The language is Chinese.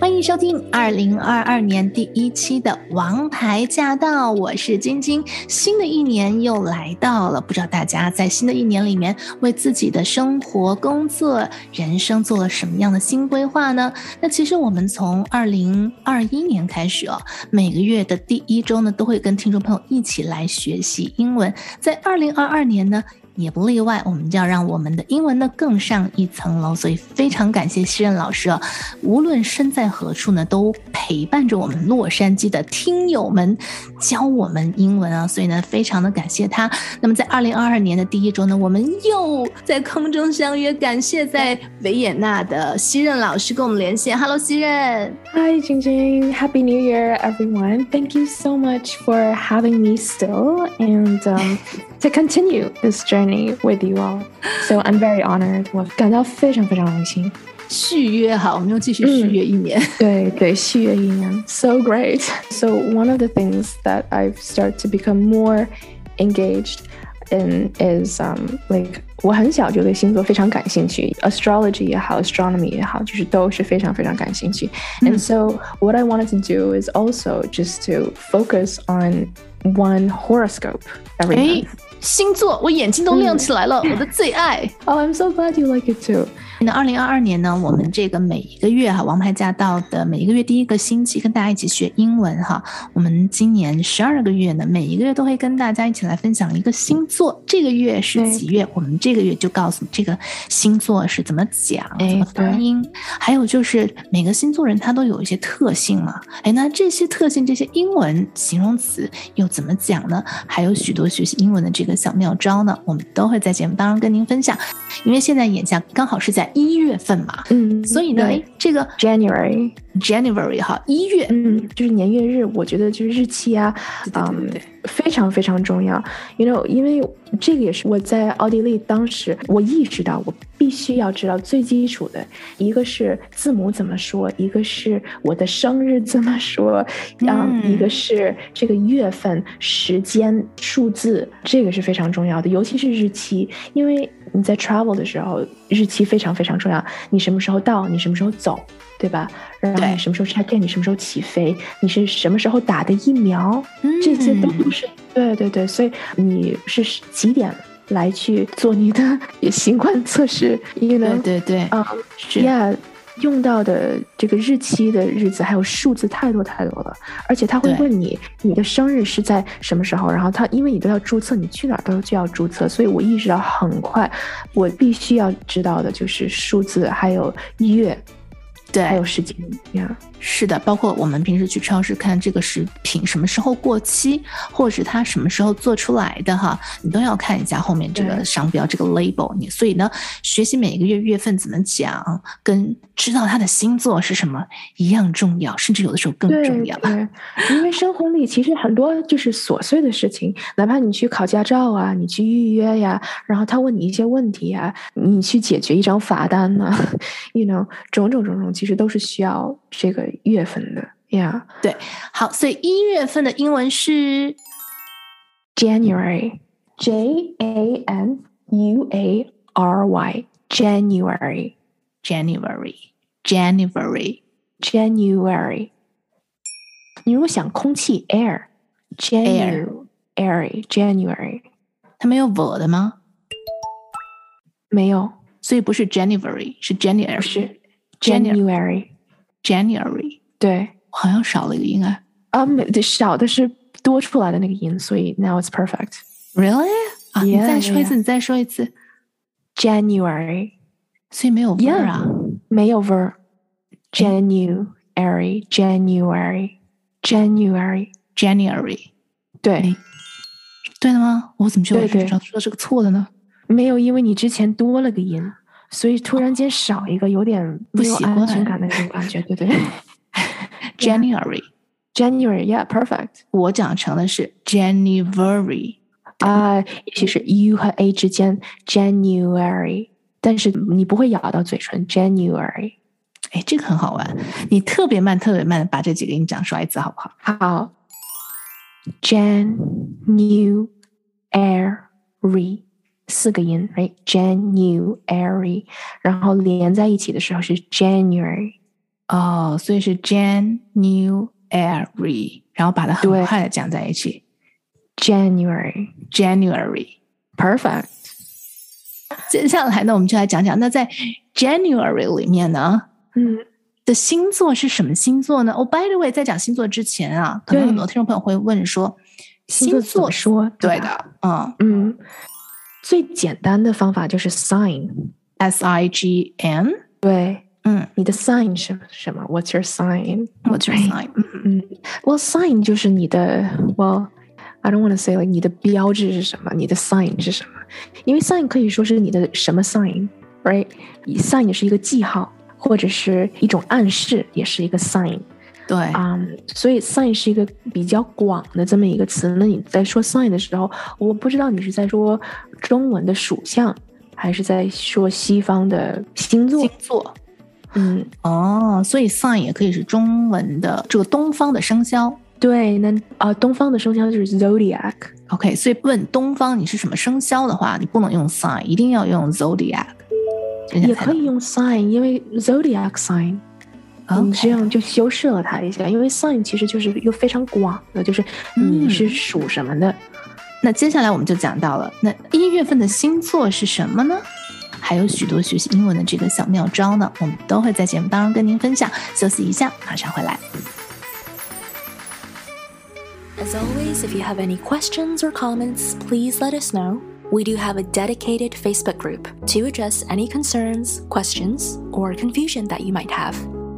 欢迎收听二零二二年第一期的《王牌驾到》，我是晶晶。新的一年又来到了，不知道大家在新的一年里面为自己的生活、工作、人生做了什么样的新规划呢？那其实我们从二零二一年开始哦，每个月的第一周呢，都会跟听众朋友一起来学习英文。在二零二二年呢。也不例外，我们就要让我们的英文呢更上一层楼。所以非常感谢西任老师啊，无论身在何处呢，都陪伴着我们洛杉矶的听友们，教我们英文啊。所以呢，非常的感谢他。那么在二零二二年的第一周呢，我们又在空中相约，感谢在维也纳的西任老师跟我们连线。Hello，西任。Hi，晶晶，Happy New Year, everyone. Thank you so much for having me still and to continue this journey. journey with you all. So I'm very honored. 我感到非常非常荣幸。续约好，我们又继续续约一年。对对，续约一年，so great. So one of the things that I've started to become more engaged in is um like 我很小就对星座非常感兴趣，astrology 也好，astronomy 也好，就是都是非常非常感兴趣。And so what I wanted to do is also just to focus on one horoscope every month. 星座，我眼睛都亮起来了，我的最爱。Oh, I'm so glad you like it too. 那二零二二年呢，我们这个每一个月哈，王牌驾到的每一个月第一个星期，跟大家一起学英文哈。我们今年十二个月呢，每一个月都会跟大家一起来分享一个星座。这个月是几月？我们这个月就告诉你这个星座是怎么讲、怎么发音。还有就是每个星座人他都有一些特性嘛。哎，那这些特性、这些英文形容词又怎么讲呢？还有许多学习英文的这个小妙招呢，我们都会在节目当中跟您分享。因为现在眼下刚好是在。一月份嘛，嗯，所以呢，这个 January January 哈，一月，嗯，就是年月日，我觉得就是日期啊，嗯，非常非常重要。You know，因为这个也是我在奥地利当时我意识到，我必须要知道最基础的一个是字母怎么说，一个是我的生日怎么说，嗯，一个是这个月份、时间、数字，这个是非常重要的，尤其是日期，因为。你在 travel 的时候，日期非常非常重要。你什么时候到？你什么时候走？对吧？然后你什么时候 check in？你什么时候起飞？你是什么时候打的疫苗？这些都不是。对对对，所以你是几点来去做你的 新冠测试？对对对，啊，是呀。用到的这个日期的日子还有数字太多太多了，而且他会问你你的生日是在什么时候，然后他因为你都要注册，你去哪儿都就要注册，所以我意识到很快，我必须要知道的就是数字还有月。对，还有时间呀，是的，包括我们平时去超市看这个食品什么时候过期，或者是它什么时候做出来的哈，你都要看一下后面这个商标这个 label。你所以呢，学习每个月月份怎么讲，跟知道他的星座是什么一样重要，甚至有的时候更重要。对，因为生活里其实很多就是琐碎的事情，哪怕你去考驾照啊，你去预约呀，然后他问你一些问题啊，你去解决一张罚单呢，you know，种种种种。其实都是需要这个月份的呀。对，好，所以一月份的英文是 January，J A N U A R Y，January，January，January，January。你如果想空气 air，January，January，它没有 v 的吗？没有，所以不是 January，是 January，是。January，January，对，好像少了一个音啊。啊，少的是多出来的那个音，所以 now it's perfect。Really？啊，你再说一次，你再说一次。January，所以没有 ver 啊，没有 ver。January，January，January，January，对，对的吗？我怎么觉得我说的是个错的呢？没有，因为你之前多了个音。 所以突然间少一个，有点不习惯安全感的那种感觉，对不对？January，January，Yeah，perfect。我讲成的是 January 啊，其实 U 和 A 之间 January，但是你不会咬到嘴唇 January。哎，这个很好玩。你特别慢、特别慢的把这几个音讲出来一次，好不好？好，January 四个音，right？January，然后连在一起的时候是 January。哦，所以是 January，然后把它很快的讲在一起 January。，January。Perfect。接下来呢，我们就来讲讲，那在 January 里面呢嗯，的星座是什么星座呢？哦、b y the way，在讲星座之前啊，可能很多听众朋友会问说，星座说？对的，嗯嗯，最简单的方法就是 sign。，S I G N，对，嗯你的 sign 是什么？What's your sign？，What's your sign？嗯嗯，Well, sign 就是你的，Well, I don't want to say like 你的标志是什么，你的 sign 是什么？因为 sign 可以说是你的什么 sign，right？sign 也是一个记号，或者是一种暗示，也是一个 sign。对，嗯所以 sign 是一个比较广的这么一个词。那你在说 sign 的时候，我不知道你是在说中文的属相，还是在说西方的星座星？座。嗯，哦，所以 sign 也可以是中文的这个东方的生肖。对，那啊、东方的生肖就是 zodiac。OK，所以问东方你是什么生肖的话，你不能用 sign，一定要用 zodiac。也可以用 sign，因为 zodiac sign，你 OK 这样就修饰了它一下。因为 sign 其实就是一个非常广的，就是你是嗯属什么的。那接下来我们就讲到了，那一月份的星座是什么呢？还有许多学习英文的这个小妙招呢，我们都会在节目当中跟您分享。休息一下，马上回来。As always, if you have any questions or comments, please let us know. We do have a dedicated Facebook group to address any concerns, questions, or confusion that you might have.